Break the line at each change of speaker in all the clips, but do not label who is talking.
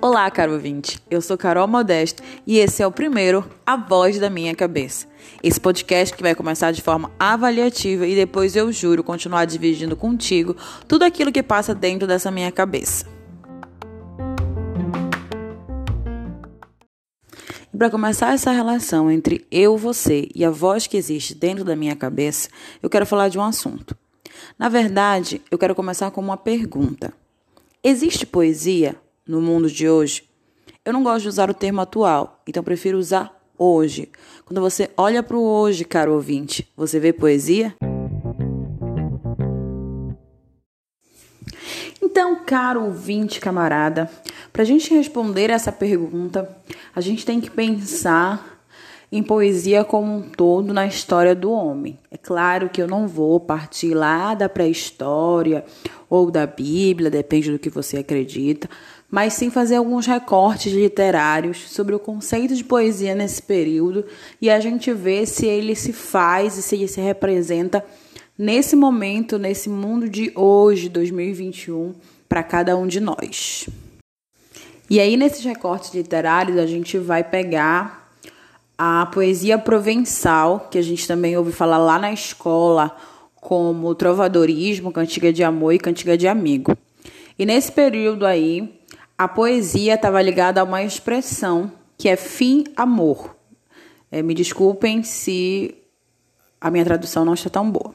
Olá, caro ouvinte. Eu sou Carol Modesto e esse é o primeiro A Voz da Minha Cabeça. Esse podcast que vai começar de forma avaliativa e depois eu juro continuar dividindo contigo tudo aquilo que passa dentro dessa minha cabeça. E para começar essa relação entre eu, você e a voz que existe dentro da minha cabeça, eu quero falar de um assunto. Na verdade, eu quero começar com uma pergunta: Existe poesia no mundo de hoje? Eu não gosto de usar o termo atual, então prefiro usar hoje. Quando você olha para o hoje, caro ouvinte, você vê poesia? Então, caro ouvinte, camarada, para a gente responder essa pergunta, a gente tem que pensar em poesia como um todo na história do homem. É claro que eu não vou partir lá da pré-história ou da Bíblia, depende do que você acredita, mas sim fazer alguns recortes literários sobre o conceito de poesia nesse período e a gente vê se ele se faz e se ele se representa nesse momento, nesse mundo de hoje, 2021, para cada um de nós. E aí, nesses recortes literários, a gente vai pegar a poesia provençal, que a gente também ouve falar lá na escola, como trovadorismo, cantiga de amor e cantiga de amigo. E nesse período aí, a poesia estava ligada a uma expressão que é fim-amor. É, me desculpem se a minha tradução não está tão boa.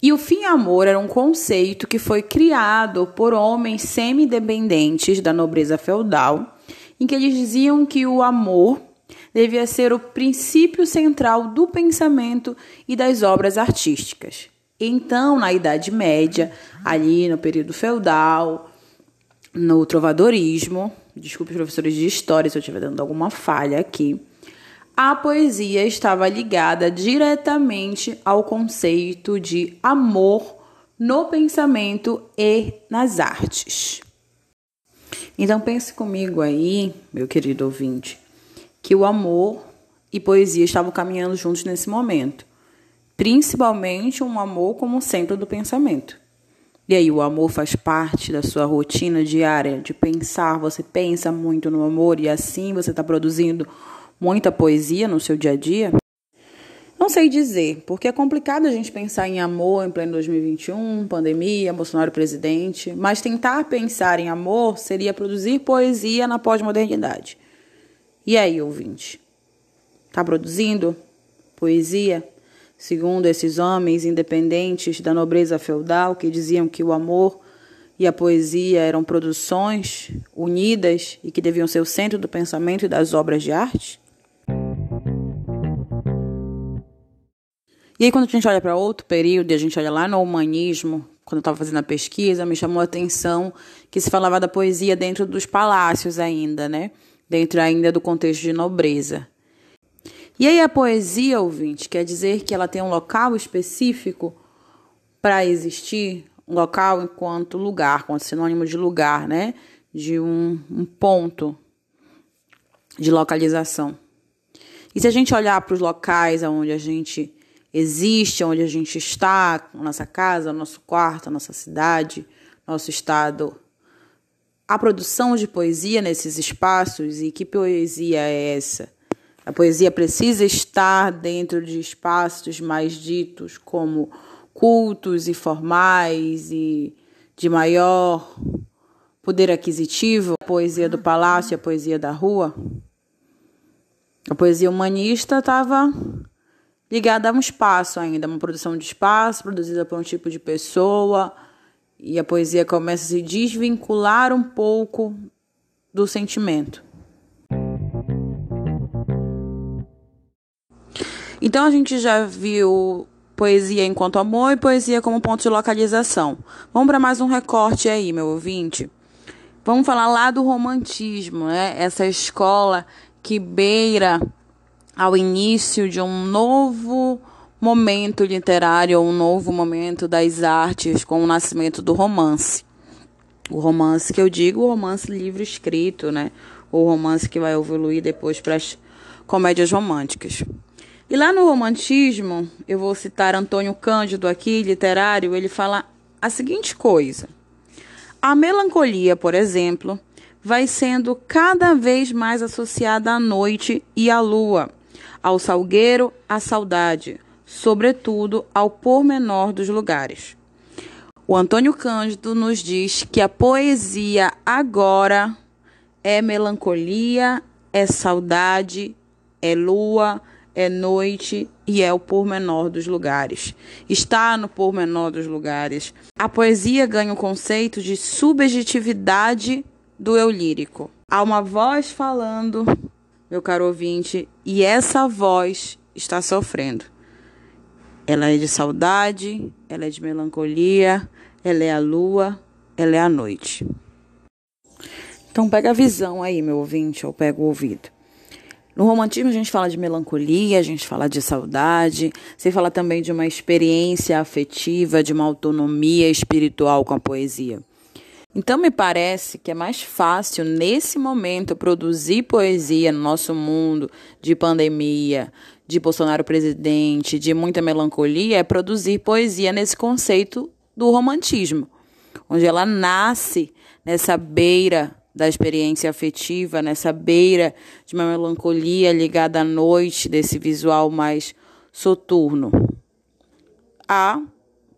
E o fim-amor era um conceito que foi criado por homens semi-dependentes da nobreza feudal, em que eles diziam que o amor devia ser o princípio central do pensamento e das obras artísticas. Então, na Idade Média, ali no período feudal, no trovadorismo, desculpe professores de história se eu estiver dando alguma falha aqui, a poesia estava ligada diretamente ao conceito de amor no pensamento e nas artes. Então pense comigo aí, meu querido ouvinte, que o amor e poesia estavam caminhando juntos nesse momento. Principalmente um amor como centro do pensamento. E aí, o amor faz parte da sua rotina diária de pensar, você pensa muito no amor e assim você está produzindo muita poesia no seu dia a dia? Não sei dizer, porque é complicado a gente pensar em amor em pleno 2021, pandemia, Bolsonaro presidente, mas tentar pensar em amor seria produzir poesia na pós-modernidade. E aí, ouvinte? Está produzindo poesia? Segundo esses homens independentes da nobreza feudal que diziam que o amor e a poesia eram produções unidas e que deviam ser o centro do pensamento e das obras de arte? E aí, quando a gente olha para outro período e a gente olha lá no humanismo, quando eu estava fazendo a pesquisa, me chamou a atenção que se falava da poesia dentro dos palácios ainda, né? Dentro ainda do contexto de nobreza. E aí a poesia, ouvinte, quer dizer que ela tem um local específico para existir, um local enquanto lugar, enquanto sinônimo de lugar, né? De um, um ponto de localização. E se a gente olhar para os locais onde a gente existe, onde a gente está, nossa casa, nosso quarto, nossa cidade, nosso estado a produção de poesia nesses espaços e que poesia é essa? A poesia precisa estar dentro de espaços mais ditos como cultos e formais e de maior poder aquisitivo, a poesia do palácio a poesia da rua. A poesia humanista estava ligada a um espaço ainda, uma produção de espaço produzida por um tipo de pessoa e a poesia começa a se desvincular um pouco do sentimento. Então a gente já viu poesia enquanto amor e poesia como ponto de localização. Vamos para mais um recorte aí, meu ouvinte. Vamos falar lá do romantismo, né? Essa escola que beira ao início de um novo momento literário um novo momento das artes com o nascimento do romance. O romance que eu digo, o romance livre escrito, né? O romance que vai evoluir depois para as comédias românticas. E lá no romantismo, eu vou citar Antônio Cândido aqui, literário, ele fala a seguinte coisa: a melancolia, por exemplo, vai sendo cada vez mais associada à noite e à lua, ao salgueiro, à saudade, sobretudo ao pormenor dos lugares. O Antônio Cândido nos diz que a poesia agora é melancolia, é saudade, é lua, é noite e é o pormenor dos lugares. Está no pormenor dos lugares. A poesia ganha o conceito de subjetividade do eu lírico. Há uma voz falando, meu caro ouvinte, e essa voz está sofrendo. Ela é de saudade, ela é de melancolia, ela é a lua, ela é a noite. Então pega a visão aí, meu ouvinte, ou pega o ouvido. No romantismo a gente fala de melancolia, a gente fala de saudade, você fala também de uma experiência afetiva, de uma autonomia espiritual com a poesia. Então me parece que é mais fácil nesse momento produzir poesia no nosso mundo de pandemia, de Bolsonaro presidente, de muita melancolia, é produzir poesia nesse conceito do romantismo, onde ela nasce nessa beira da experiência afetiva, nessa beira de uma melancolia ligada à noite, desse visual mais soturno. Há,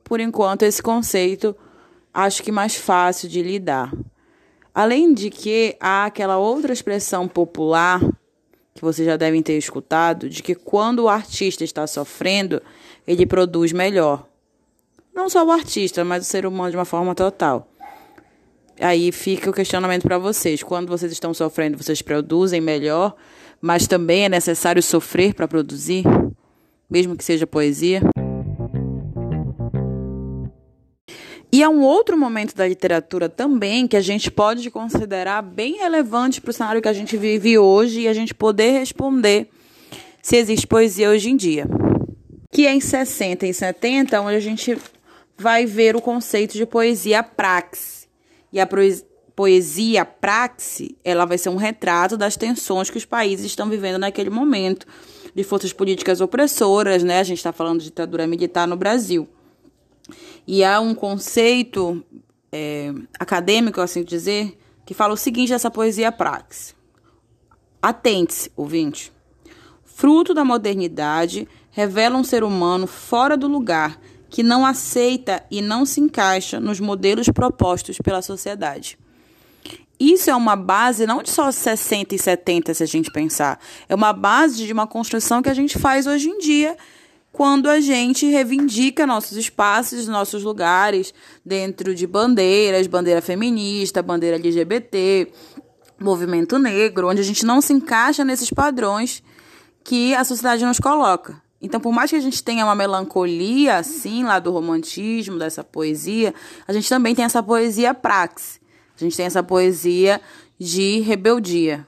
por enquanto, esse conceito acho que mais fácil de lidar. Além de que há aquela outra expressão popular que vocês já devem ter escutado, de que quando o artista está sofrendo, ele produz melhor. Não só o artista, mas o ser humano de uma forma total. Aí fica o questionamento para vocês. Quando vocês estão sofrendo, vocês produzem melhor, mas também é necessário sofrer para produzir, mesmo que seja poesia? E há um outro momento da literatura também que a gente pode considerar bem relevante para o cenário que a gente vive hoje e a gente poder responder se existe poesia hoje em dia. Que é em 60 e 70, onde a gente vai ver o conceito de poesia praxe. E a poesia praxe, ela vai ser um retrato das tensões que os países estão vivendo naquele momento, de forças políticas opressoras, né? A gente está falando de ditadura militar no Brasil. E há um conceito é, acadêmico, assim dizer, que fala o seguinte dessa poesia praxe. Atente-se, ouvinte. Fruto da modernidade, revela um ser humano fora do lugar, que não aceita e não se encaixa nos modelos propostos pela sociedade. Isso é uma base não de só 60 e 70, se a gente pensar. É uma base de uma construção que a gente faz hoje em dia quando a gente reivindica nossos espaços, nossos lugares dentro de bandeiras, bandeira feminista, bandeira LGBT, movimento negro, onde a gente não se encaixa nesses padrões que a sociedade nos coloca. Então, por mais que a gente tenha uma melancolia, assim, lá do romantismo, dessa poesia, a gente também tem essa poesia praxe. A gente tem essa poesia de rebeldia?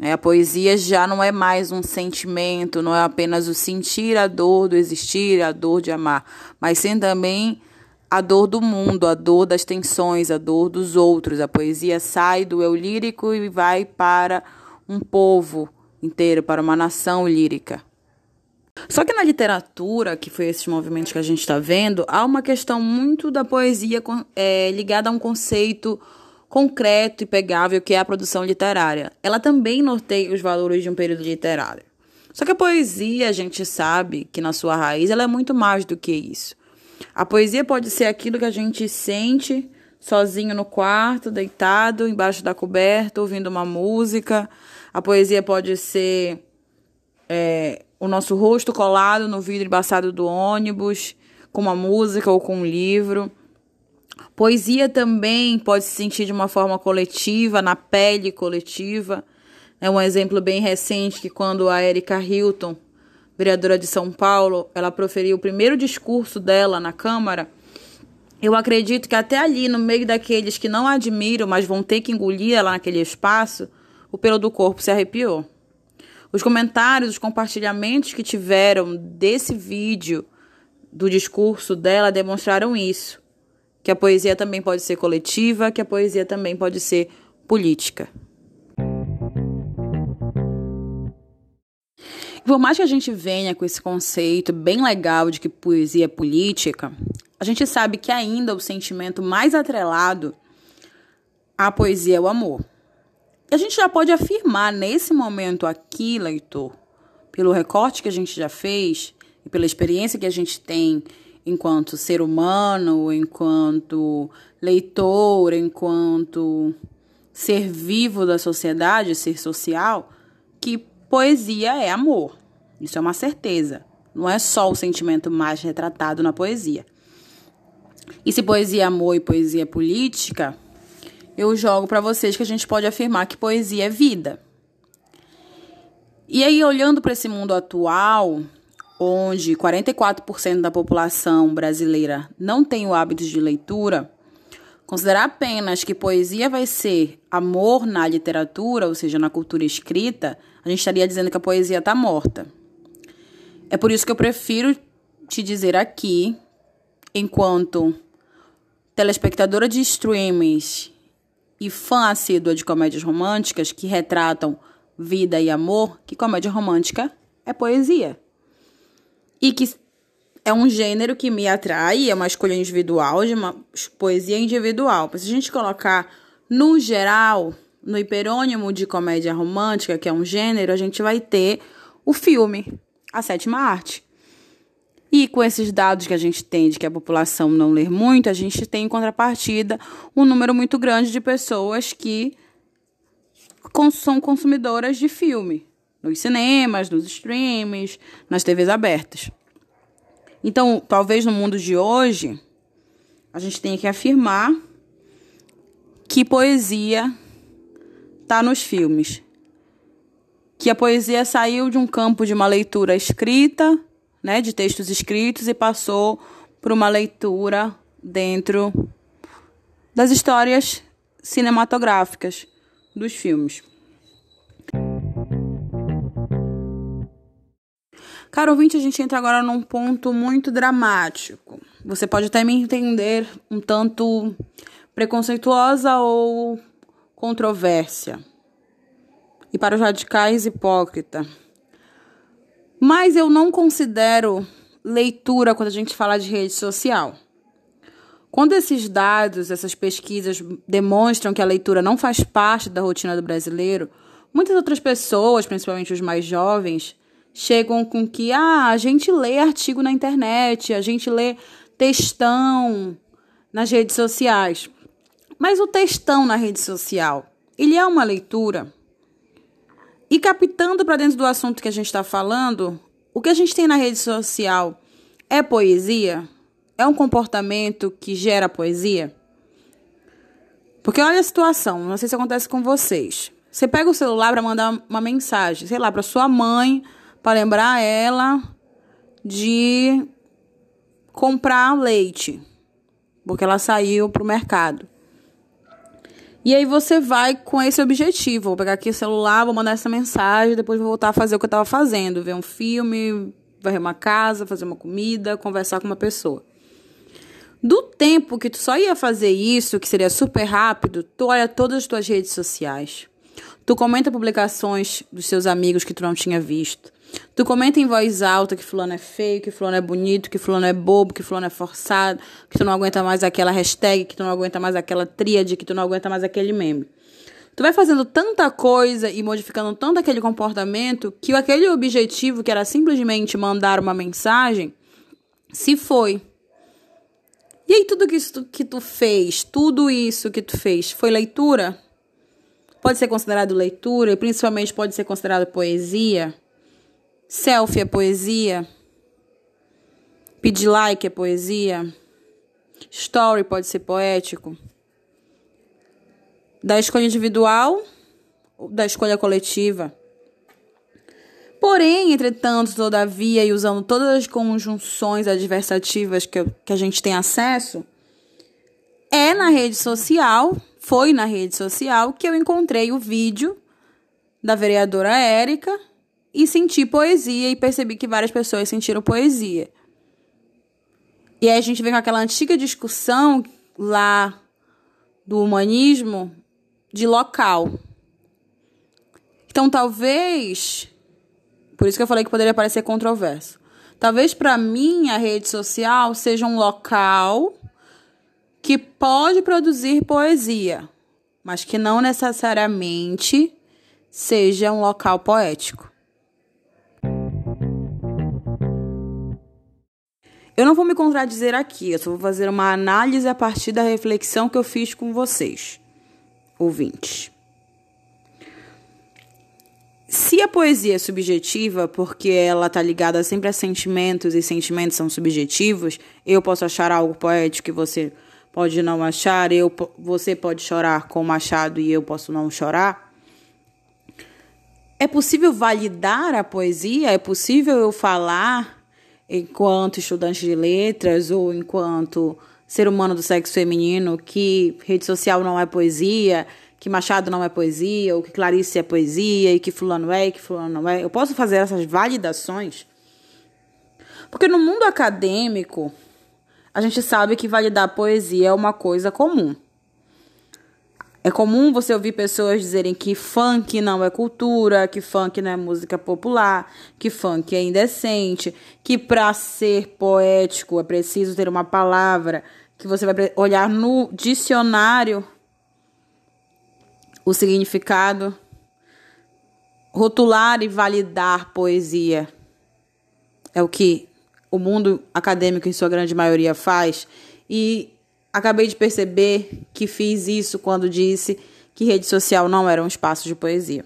A poesia já não é mais um sentimento, não é apenas o sentir a dor do existir, a dor de amar, mas sim também a dor do mundo, a dor das tensões, a dor dos outros. A poesia sai do eu lírico e vai para um povo inteiro, para uma nação lírica. Só que na literatura, que foi esses movimentos que a gente está vendo, há uma questão muito da poesia é, ligada a um conceito concreto e pegável que é a produção literária. Ela também norteia os valores de um período literário. Só que a poesia, a gente sabe que na sua raiz ela é muito mais do que isso. A poesia pode ser aquilo que a gente sente sozinho no quarto, deitado, embaixo da coberta, ouvindo uma música. A poesia pode ser é, o nosso rosto colado no vidro embaçado do ônibus, com uma música ou com um livro. Poesia também pode se sentir de uma forma coletiva, na pele coletiva. É um exemplo bem recente que quando a Erika Hilton, vereadora de São Paulo, ela proferiu o primeiro discurso dela na Câmara, eu acredito que até ali, no meio daqueles que não admiram, mas vão ter que engolir ela naquele espaço, o pelo do corpo se arrepiou. Os comentários, os compartilhamentos que tiveram desse vídeo do discurso dela demonstraram isso que a poesia também pode ser coletiva, que a poesia também pode ser política. por mais que a gente venha com esse conceito bem legal de que poesia é política, a gente sabe que ainda o sentimento mais atrelado à poesia é o amor. E a gente já pode afirmar nesse momento aqui, leitor, pelo recorte que a gente já fez e pela experiência que a gente tem enquanto ser humano, enquanto leitor, enquanto ser vivo da sociedade, ser social, que poesia é amor. Isso é uma certeza. Não é só o sentimento mais retratado na poesia. E se poesia é amor e poesia é política, eu jogo para vocês que a gente pode afirmar que poesia é vida. E aí, olhando para esse mundo atual, onde 44% da população brasileira não tem o hábito de leitura, considerar apenas que poesia vai ser amor na literatura, ou seja, na cultura escrita, a gente estaria dizendo que a poesia está morta. É por isso que eu prefiro te dizer aqui, enquanto telespectadora de streamings e fã assídua de comédias românticas que retratam vida e amor, que comédia romântica é poesia. E que é um gênero que me atrai, é uma escolha individual, de uma poesia individual. Se a gente colocar no geral, no hiperônimo de comédia romântica, que é um gênero, a gente vai ter o filme, a sétima arte. E com esses dados que a gente tem de que a população não lê muito, a gente tem em contrapartida um número muito grande de pessoas que são consumidoras de filme, nos cinemas, nos streams, nas TVs abertas. Então, talvez no mundo de hoje, a gente tenha que afirmar que poesia está nos filmes. Que a poesia saiu de um campo de uma leitura escrita, né, de textos escritos, e passou para uma leitura dentro das histórias cinematográficas dos filmes. Caro ouvinte, a gente entra agora num ponto muito dramático. Você pode até me entender um tanto preconceituosa ou controvérsia. E para os radicais, hipócrita. Mas eu não considero leitura quando a gente fala de rede social. Quando esses dados, essas pesquisas demonstram que a leitura não faz parte da rotina do brasileiro, muitas outras pessoas, principalmente os mais jovens, chegam com que ah, a gente lê artigo na internet, a gente lê textão nas redes sociais. Mas o textão na rede social, ele é uma leitura. E captando para dentro do assunto que a gente está falando, o que a gente tem na rede social é poesia? É um comportamento que gera poesia? Porque olha a situação, não sei se acontece com vocês. Você pega o celular para mandar uma mensagem, sei lá, para sua mãe, para lembrar ela de comprar leite, porque ela saiu para o mercado. E aí você vai com esse objetivo. Vou pegar aqui o celular, vou mandar essa mensagem, depois vou voltar a fazer o que eu estava fazendo, ver um filme, varrer uma casa, fazer uma comida, conversar com uma pessoa. Do tempo que tu só ia fazer isso, que seria super rápido, tu olha todas as tuas redes sociais. Tu comenta publicações dos seus amigos que tu não tinha visto. Tu comenta em voz alta que fulano é feio, que fulano é bonito, que fulano é bobo, que fulano é forçado, que tu não aguenta mais aquela hashtag, que tu não aguenta mais aquela tríade, que tu não aguenta mais aquele meme. Tu vai fazendo tanta coisa e modificando tanto aquele comportamento que aquele objetivo, que era simplesmente mandar uma mensagem, se foi. E aí tudo que, isso que tu fez, tudo isso que tu fez, foi leitura? Pode ser considerado leitura e principalmente pode ser considerado poesia? Selfie é poesia. Pedir like é poesia. Story pode ser poético. Da escolha individual da escolha coletiva. Porém, entretanto, todavia, e usando todas as conjunções adversativas que, que a gente tem acesso, é na rede social, foi na rede social que eu encontrei o vídeo da vereadora Érica e senti poesia e percebi que várias pessoas sentiram poesia. E aí a gente vem com aquela antiga discussão lá do humanismo de local. Então talvez, por isso que eu falei que poderia parecer controverso. Talvez para mim a rede social seja um local que pode produzir poesia, mas que não necessariamente seja um local poético. Eu não vou me contradizer aqui, eu só vou fazer uma análise a partir da reflexão que eu fiz com vocês, ouvintes. Se a poesia é subjetiva, porque ela está ligada sempre a sentimentos e sentimentos são subjetivos, eu posso achar algo poético e você pode não achar, eu, você pode chorar com o Machado e eu posso não chorar. É possível validar a poesia? É possível eu falar enquanto estudante de letras ou enquanto ser humano do sexo feminino que rede social não é poesia, que Machado não é poesia, ou que Clarice é poesia, e que fulano é, e que fulano não é. Eu posso fazer essas validações? Porque no mundo acadêmico, a gente sabe que validar poesia é uma coisa comum. É comum você ouvir pessoas dizerem que funk não é cultura, que funk não é música popular, que funk é indecente, que para ser poético é preciso ter uma palavra que você vai olhar no dicionário o significado, rotular e validar poesia. É o que o mundo acadêmico, em sua grande maioria, faz. E Acabei de perceber que fiz isso quando disse que rede social não era um espaço de poesia.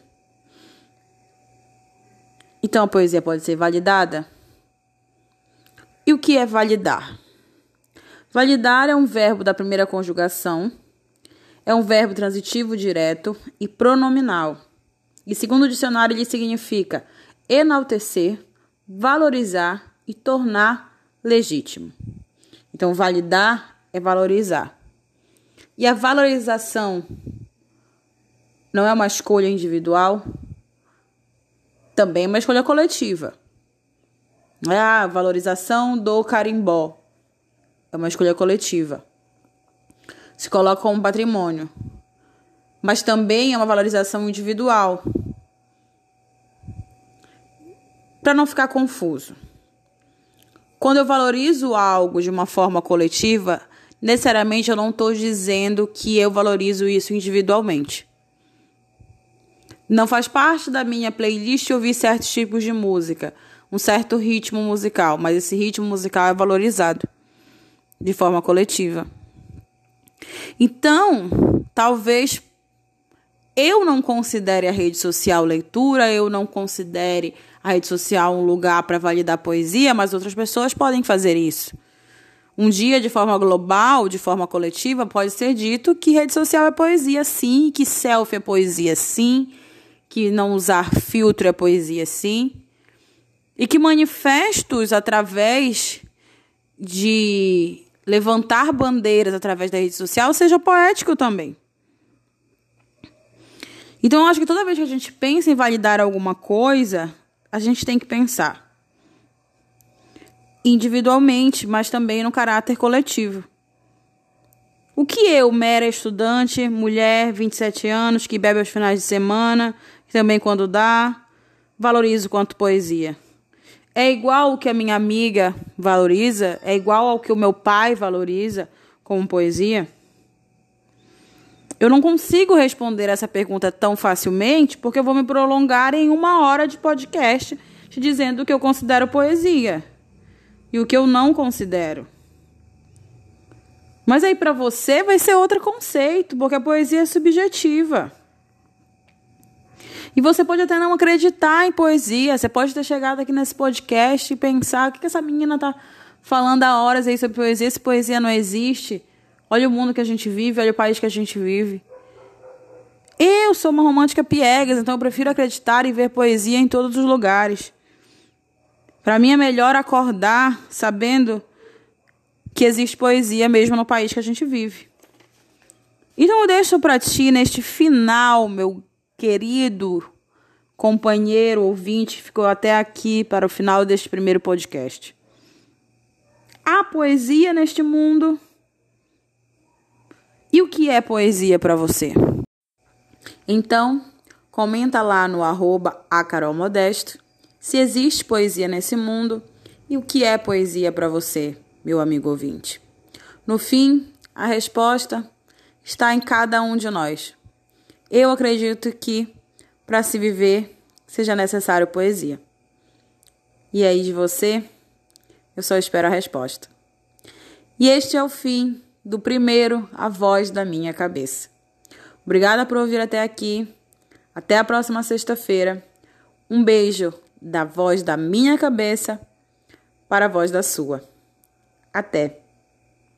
Então a poesia pode ser validada? E o que é validar? Validar é um verbo da primeira conjugação, é um verbo transitivo direto e pronominal. E segundo o dicionário, ele significa enaltecer, valorizar e tornar legítimo. Então, validar é valorizar. E a valorização não é uma escolha individual, também é uma escolha coletiva. É a valorização do carimbó. É uma escolha coletiva. Se coloca como patrimônio. Mas também é uma valorização individual. Para não ficar confuso. Quando eu valorizo algo de uma forma coletiva, necessariamente eu não estou dizendo que eu valorizo isso individualmente. Não faz parte da minha playlist ouvir certos tipos de música, um certo ritmo musical, mas esse ritmo musical é valorizado de forma coletiva. Então, talvez eu não considere a rede social leitura, eu não considere a rede social um lugar para validar poesia, mas outras pessoas podem fazer isso. Um dia, de forma global, de forma coletiva, pode ser dito que rede social é poesia, sim, que selfie é poesia, sim, que não usar filtro é poesia, sim, e que manifestos através de levantar bandeiras através da rede social seja poético também. Então, eu acho que toda vez que a gente pensa em validar alguma coisa, a gente tem que pensar individualmente, mas também no caráter coletivo. O que eu, mera estudante, mulher, 27 anos, que bebe aos finais de semana, também quando dá, valorizo quanto poesia? É igual o que a minha amiga valoriza? É igual ao que o meu pai valoriza como poesia? Eu não consigo responder essa pergunta tão facilmente porque eu vou me prolongar em uma hora de podcast dizendo o que eu considero poesia e o que eu não considero. Mas aí para você vai ser outro conceito, porque a poesia é subjetiva. E você pode até não acreditar em poesia, você pode ter chegado aqui nesse podcast e pensar o que, essa menina tá falando há horas aí sobre poesia, se poesia não existe. Olha o mundo que a gente vive, olha o país que a gente vive. Eu sou uma romântica piegas, então eu prefiro acreditar e ver poesia em todos os lugares. Para mim é melhor acordar sabendo que existe poesia mesmo no país que a gente vive. Então eu deixo para ti neste final, meu querido companheiro ouvinte, que ficou até aqui para o final deste primeiro podcast. Há poesia neste mundo? E o que é poesia para você? Então, comenta lá no arroba se existe poesia nesse mundo E o que é poesia para você, meu amigo ouvinte? No fim, a resposta está em cada um de nós. Eu acredito que, para se viver, seja necessário poesia. E aí de você, eu só espero a resposta. E este é o fim do primeiro A Voz da Minha Cabeça. Obrigada por ouvir até aqui. Até a próxima sexta-feira. Um beijo da voz da minha cabeça para a voz da sua. Até!